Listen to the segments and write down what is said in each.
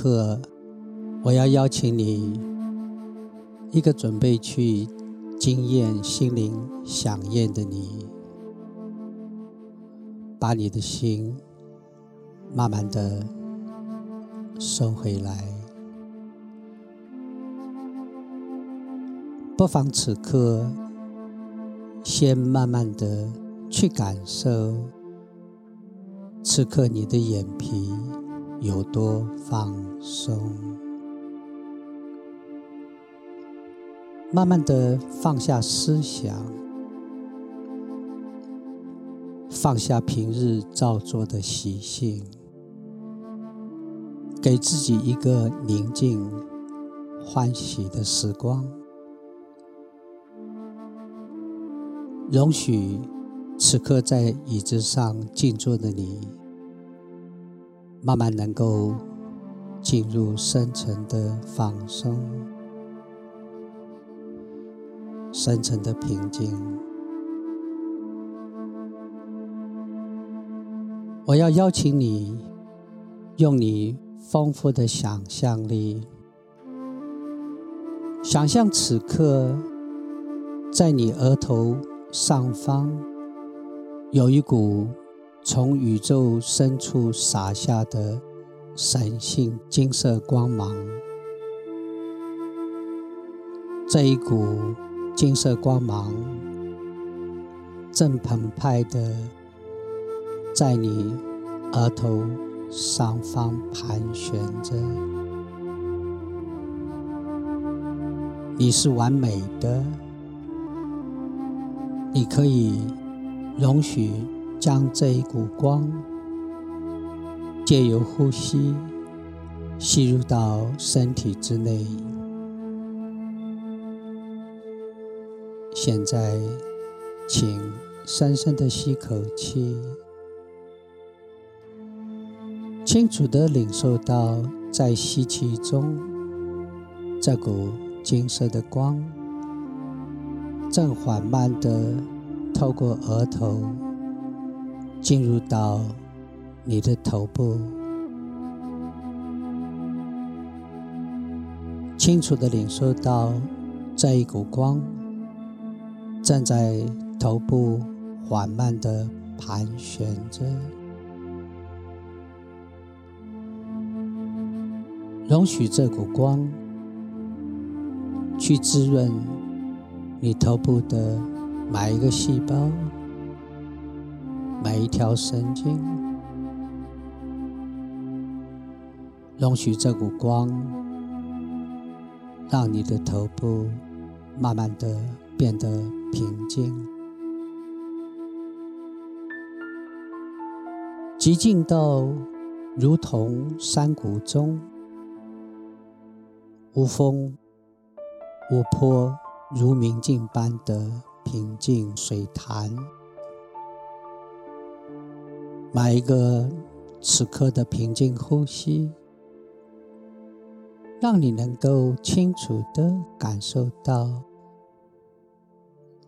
刻，我要邀请你，一个准备去惊艳心灵响宴的你，把你的心慢慢的收回来。不妨此刻，先慢慢的去感受，此刻你的眼皮。有多放松，慢慢的放下思想，放下平日造作的习性，给自己一个宁静、欢喜的时光，容许此刻在椅子上静坐的你。慢慢能够进入深层的放松、深层的平静。我要邀请你，用你丰富的想象力，想象此刻在你额头上方有一股。从宇宙深处洒下的神性金色光芒，这一股金色光芒正澎湃的在你额头上方盘旋着。你是完美的，你可以容许。将这一股光借由呼吸吸入到身体之内。现在，请深深的吸口气，清楚的领受到在吸气中，这股金色的光正缓慢的透过额头。进入到你的头部，清楚的领受到这一股光正在头部缓慢的盘旋着，容许这股光去滋润你头部的每一个细胞。每一条神经，容许这股光，让你的头部慢慢的变得平静，极静到如同山谷中无风无波，如明镜般的平静水潭。买一个此刻的平静呼吸，让你能够清楚的感受到，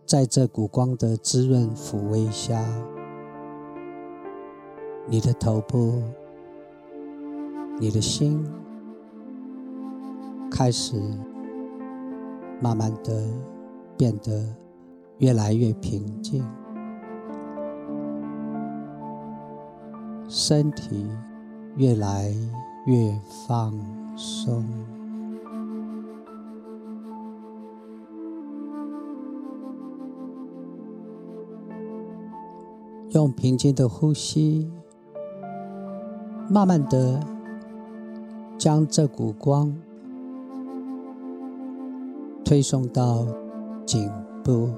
在这股光的滋润抚慰下，你的头部、你的心开始慢慢的变得越来越平静。身体越来越放松，用平静的呼吸，慢慢的将这股光推送到颈部。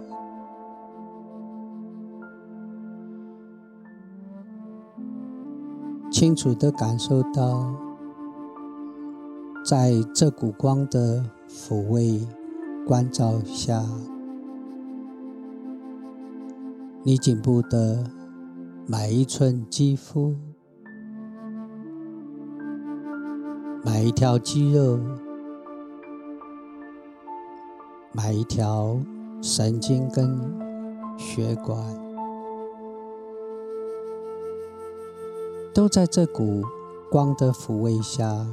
清楚的感受到，在这股光的抚慰、关照下，你颈部的每一寸肌肤、每一条肌肉、每一条神经跟血管。都在这股光的抚慰下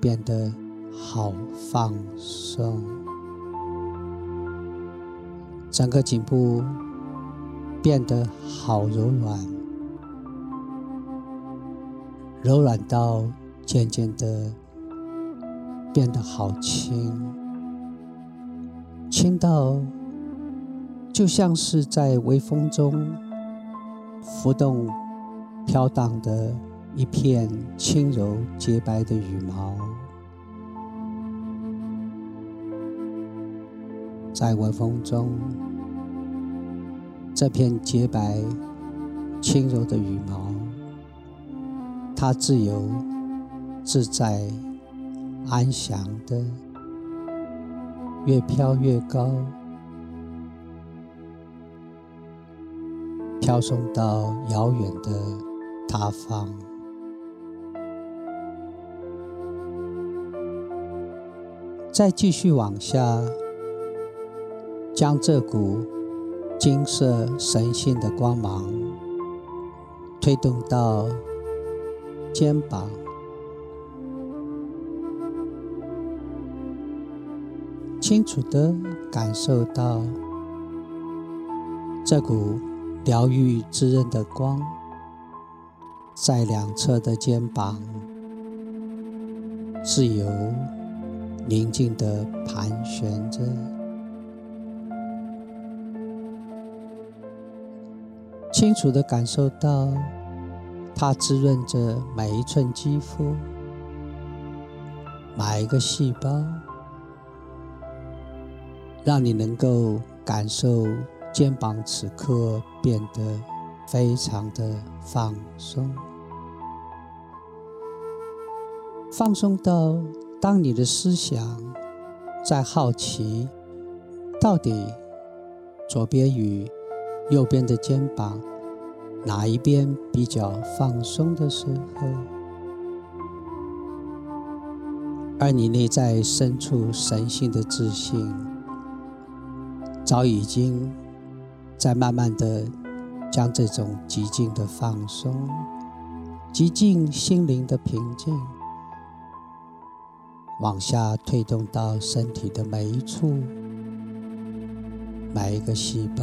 变得好放松，整个颈部变得好柔软，柔软到渐渐的变得好轻，轻到就像是在微风中浮动、飘荡的。一片轻柔洁白的羽毛，在微风中，这片洁白、轻柔的羽毛，它自由、自在、安详的，越飘越高，飘送到遥远的他方。再继续往下，将这股金色神性的光芒推动到肩膀，清楚的感受到这股疗愈滋润的光，在两侧的肩膀自由。宁静的盘旋着，清楚的感受到它滋润着每一寸肌肤，每一个细胞，让你能够感受肩膀此刻变得非常的放松，放松到。当你的思想在好奇到底左边与右边的肩膀哪一边比较放松的时候，而你内在深处神性的自信早已经在慢慢的将这种极静的放松、极静心灵的平静。往下推动到身体的每一处、每一个细胞，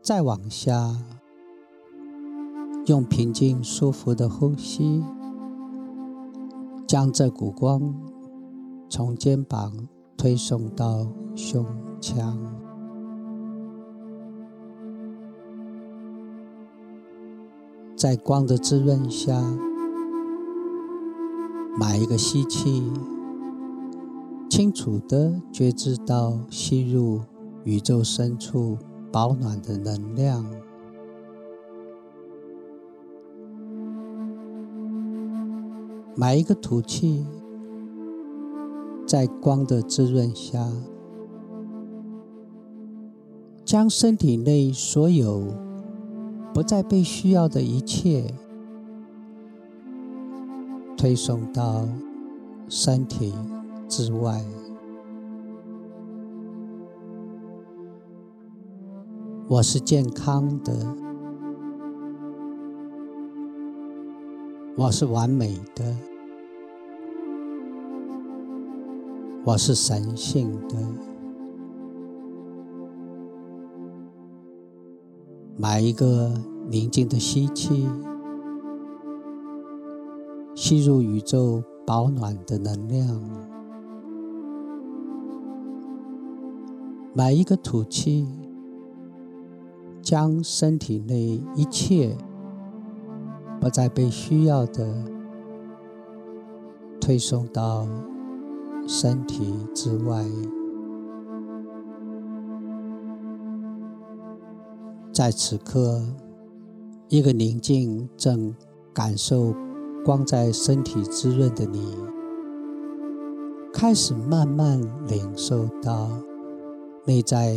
再往下，用平静舒服的呼吸，将这股光从肩膀推送到胸腔。在光的滋润下，买一个吸气，清楚的觉知到吸入宇宙深处保暖的能量；买一个吐气，在光的滋润下，将身体内所有。不再被需要的一切推送到身体之外。我是健康的，我是完美的，我是神性的。买一个宁静的吸气，吸入宇宙保暖的能量；买一个吐气，将身体内一切不再被需要的推送到身体之外。在此刻，一个宁静正感受光在身体滋润的你，开始慢慢领受到内在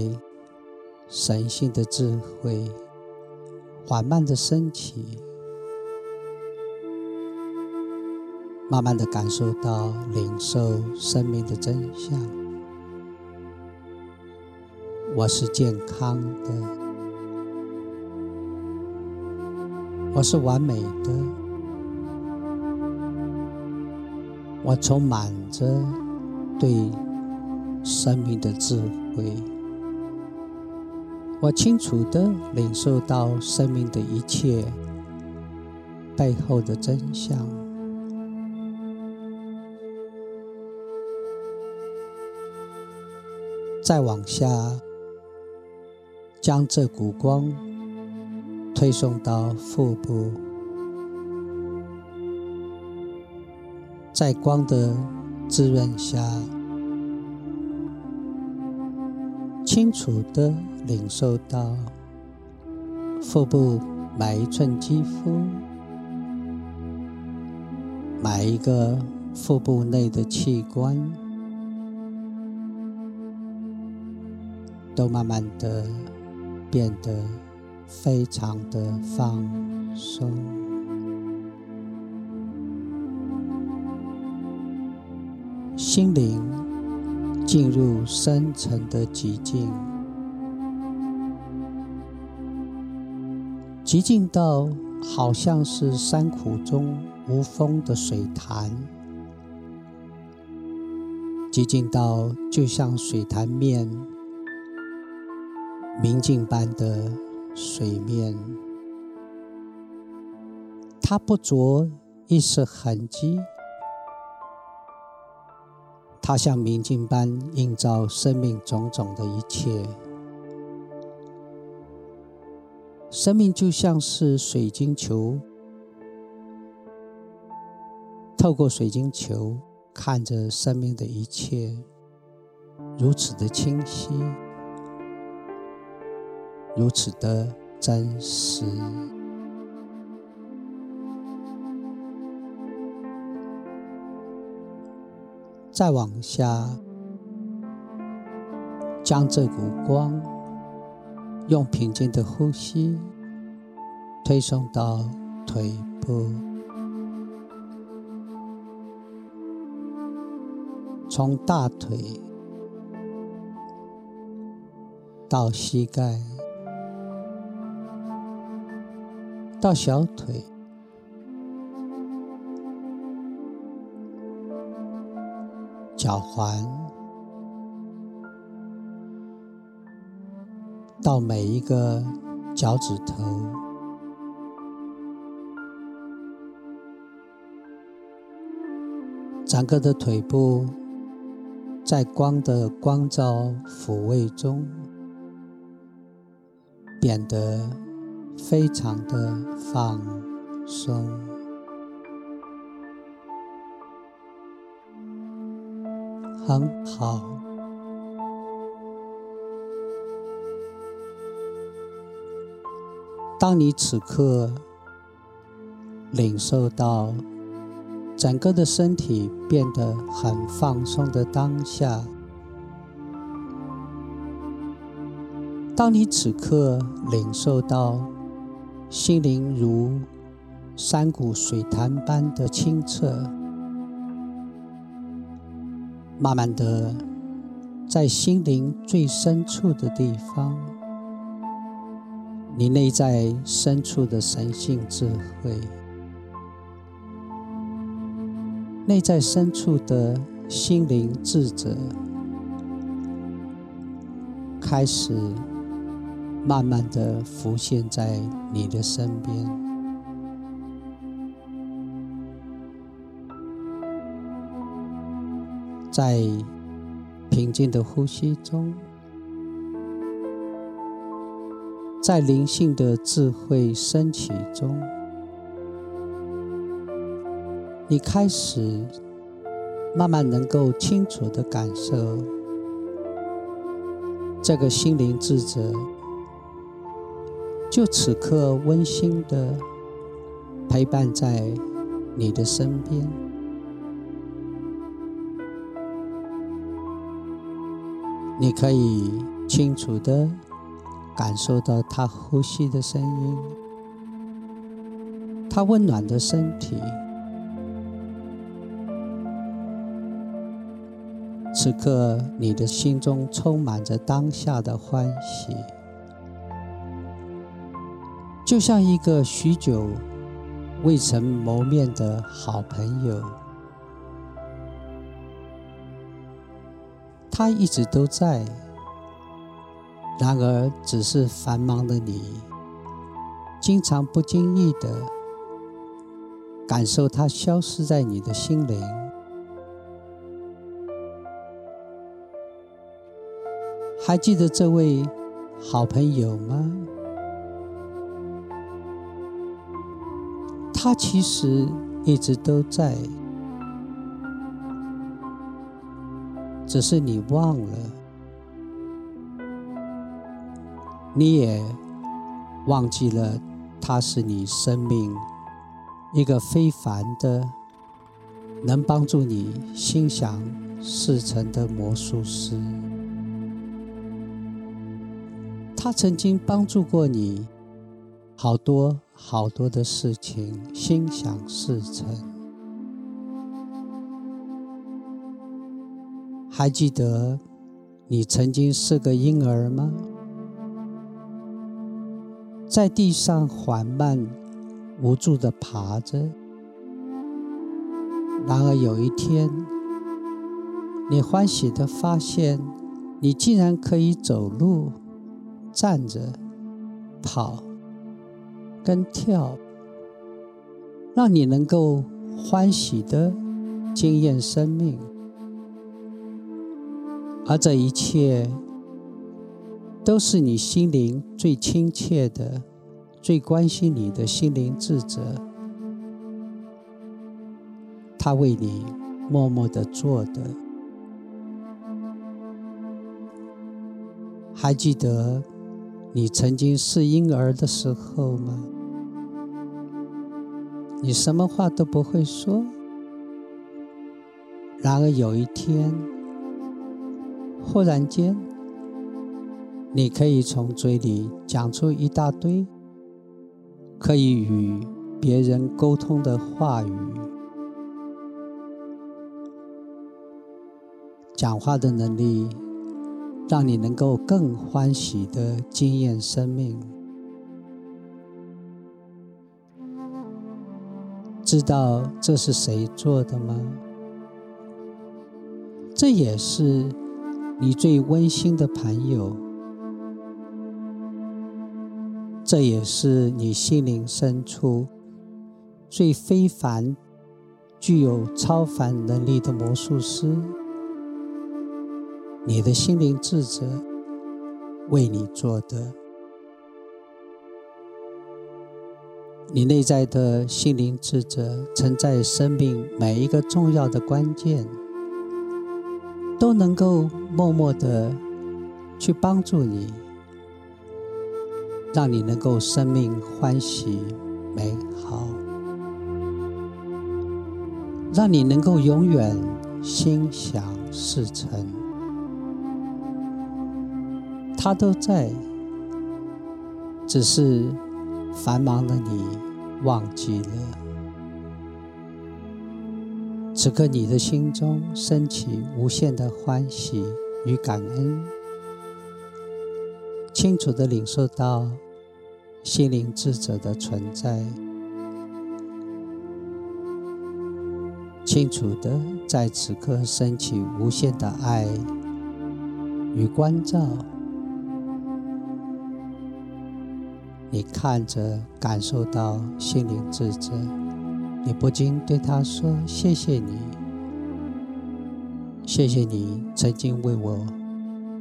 神性的智慧，缓慢的升起，慢慢的感受到领受生命的真相。我是健康的。我是完美的，我充满着对生命的智慧，我清楚的领受到生命的一切背后的真相。再往下，将这股光推送到腹部，在光的滋润下，清楚的领受到腹部每一寸肌肤，每一个腹部内的器官。都慢慢的变得非常的放松，心灵进入深层的寂静，寂静到好像是山谷中无风的水潭，寂静到就像水潭面。明镜般的水面，它不着一丝痕迹，它像明镜般映照生命种种的一切。生命就像是水晶球，透过水晶球看着生命的一切，如此的清晰。如此的真实。再往下，将这股光用平静的呼吸推送到腿部，从大腿到膝盖。到小腿、脚踝，到每一个脚趾头，整个的腿部。在光的光照抚慰中。变得。非常的放松，很好。当你此刻领受到整个的身体变得很放松的当下，当你此刻领受到。心灵如山谷水潭般的清澈，慢慢的，在心灵最深处的地方，你内在深处的神性智慧，内在深处的心灵智者，开始。慢慢的浮现在你的身边，在平静的呼吸中，在灵性的智慧升起中，你开始慢慢能够清楚的感受这个心灵智者。就此刻，温馨的陪伴在你的身边，你可以清楚的感受到他呼吸的声音，他温暖的身体。此刻，你的心中充满着当下的欢喜。就像一个许久未曾谋面的好朋友，他一直都在，然而只是繁忙的你，经常不经意的感受他消失在你的心灵。还记得这位好朋友吗？他其实一直都在，只是你忘了，你也忘记了，他是你生命一个非凡的，能帮助你心想事成的魔术师。他曾经帮助过你好多。好多的事情，心想事成。还记得你曾经是个婴儿吗？在地上缓慢、无助的爬着。然而有一天，你欢喜的发现，你竟然可以走路、站着、跑。跟跳，让你能够欢喜的经验生命，而这一切都是你心灵最亲切的、最关心你的心灵智者，他为你默默的做的。还记得你曾经是婴儿的时候吗？你什么话都不会说，然而有一天，忽然间，你可以从嘴里讲出一大堆可以与别人沟通的话语。讲话的能力，让你能够更欢喜的经验生命。知道这是谁做的吗？这也是你最温馨的朋友，这也是你心灵深处最非凡、具有超凡能力的魔术师，你的心灵智者为你做的。你内在的心灵智者，曾在生命每一个重要的关键，都能够默默的去帮助你，让你能够生命欢喜美好，让你能够永远心想事成。他都在，只是。繁忙的你忘记了，此刻你的心中升起无限的欢喜与感恩，清楚的领受到心灵智者的存在，清楚的在此刻升起无限的爱与关照。你看着，感受到心灵智者，你不禁对他说：“谢谢你，谢谢你曾经为我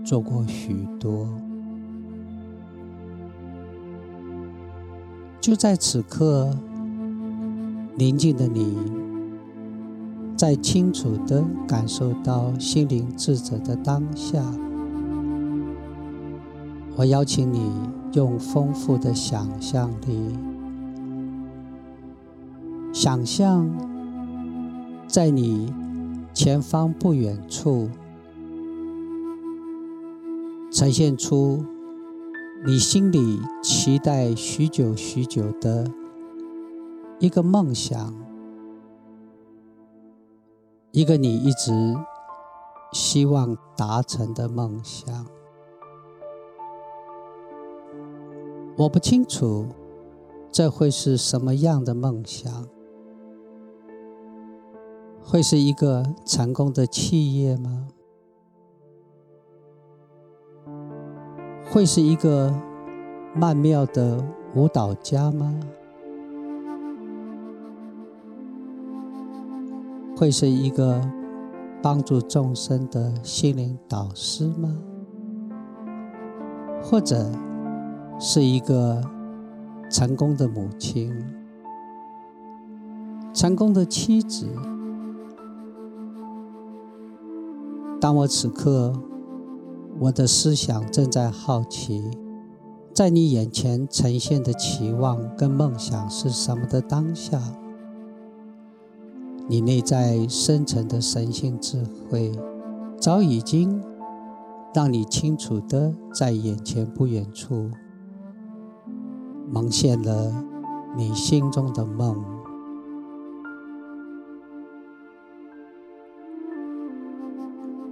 做过许多。”就在此刻，宁静的你，在清楚的感受到心灵智者的当下，我邀请你。用丰富的想象力，想象在你前方不远处，呈现出你心里期待许久许久的一个梦想，一个你一直希望达成的梦想。我不清楚这会是什么样的梦想？会是一个成功的企业吗？会是一个曼妙的舞蹈家吗？会是一个帮助众生的心灵导师吗？或者是一个成功的母亲、成功的妻子？当我此刻，我的思想正在好奇，在你眼前呈现的期望跟梦想是什么的当下，你内在深层的神性智慧，早已经让你清楚的在眼前不远处，蒙现了你心中的梦。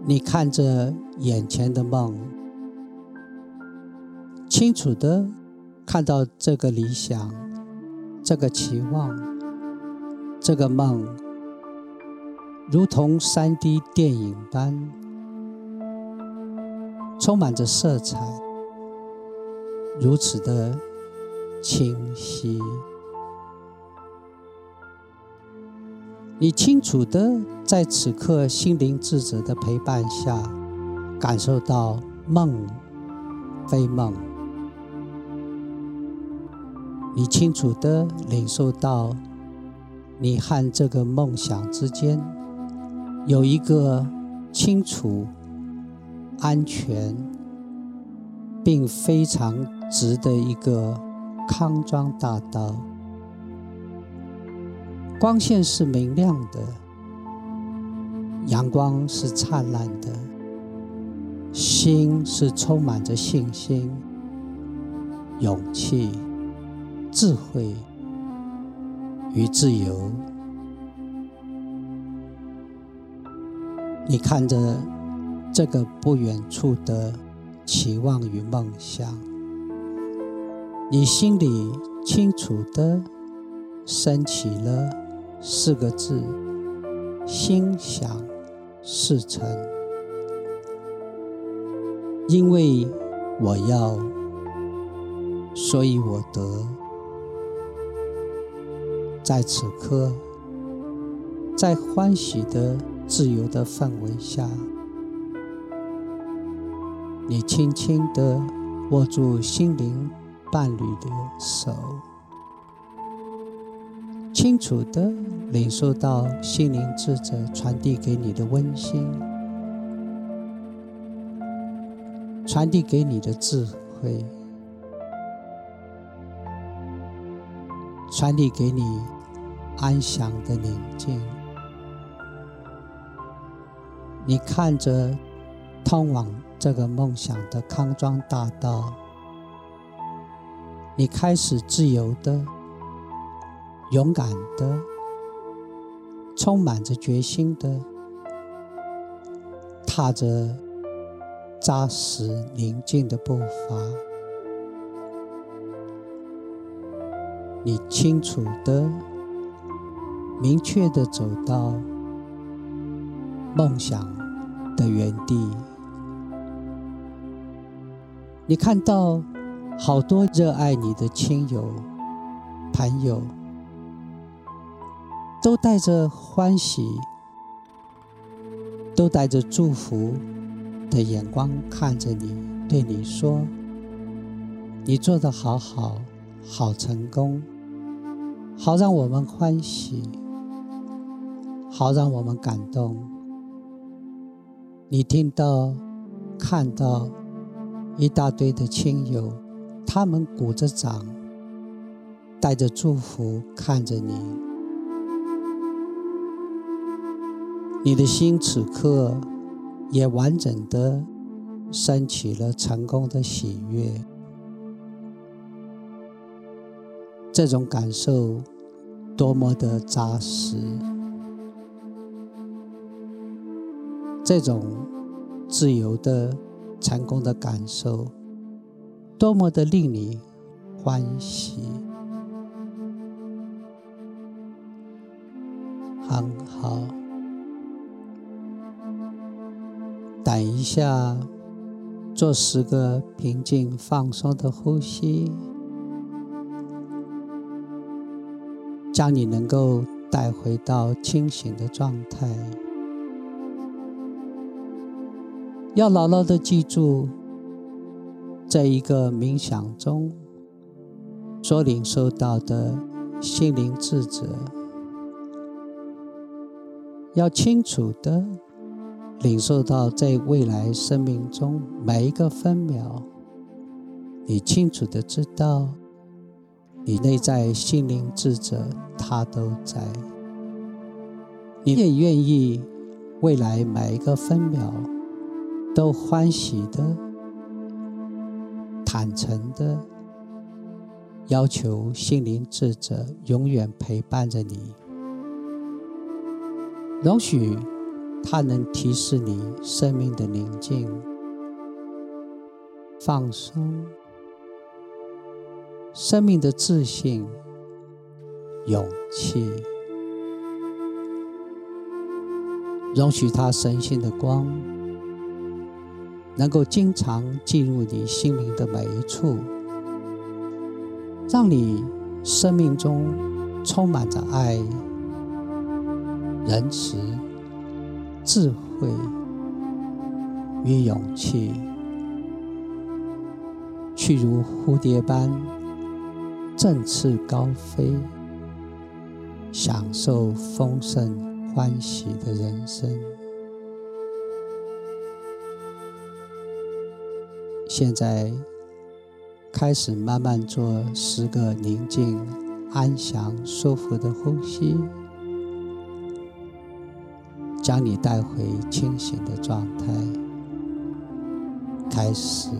你看着眼前的梦，清楚的看到这个理想、这个期望、这个梦，如同三 D 电影般，充满着色彩，如此的清晰。你清楚的在此刻心灵智者的陪伴下，感受到梦非梦。你清楚的领受到，你和这个梦想之间有一个清楚、安全，并非常直的一个康庄大道。光线是明亮的，阳光是灿烂的，心是充满着信心、勇气、智慧与自由。你看着这个不远处的期望与梦想，你心里清楚的升起了。四个字：心想事成。因为我要，所以我得。在此刻，在欢喜的、自由的氛围下，你轻轻的握住心灵伴侣的手。清楚的领受到心灵智者传递给你的温馨，传递给你的智慧，传递给你安详的宁静。你看着通往这个梦想的康庄大道，你开始自由的。勇敢的，充满着决心的，踏着扎实宁静的步伐，你清楚的、明确的走到梦想的原地。你看到好多热爱你的亲友、朋友。都带着欢喜，都带着祝福的眼光看着你，对你说：“你做的好好，好成功，好让我们欢喜，好让我们感动。”你听到、看到一大堆的亲友，他们鼓着掌，带着祝福看着你。你的心此刻也完整的升起了成功的喜悦，这种感受多么的扎实，这种自由的成功的感受多么的令你欢喜。很好等一下做十个平静放松的呼吸将你能够带回到清醒的状态。要牢牢的记住在一个冥想中所领受到的心灵智者，要清楚的。领受到在未来生命中每一个分秒，你清楚的知道，你内在心灵智者他都在，你也愿意未来每一个分秒都欢喜的、坦诚的，要求心灵智者永远陪伴着你，容许。它能提示你生命的宁静、放松、生命的自信、勇气。容许它神性的光，能够经常进入你心灵的每一处，让你生命中充满着爱、仁慈。智慧与勇气，去如蝴蝶般振翅高飞，享受丰盛欢喜的人生。现在开始慢慢做十个宁静、安详、舒服的呼吸。将你带回清醒的状态，开始。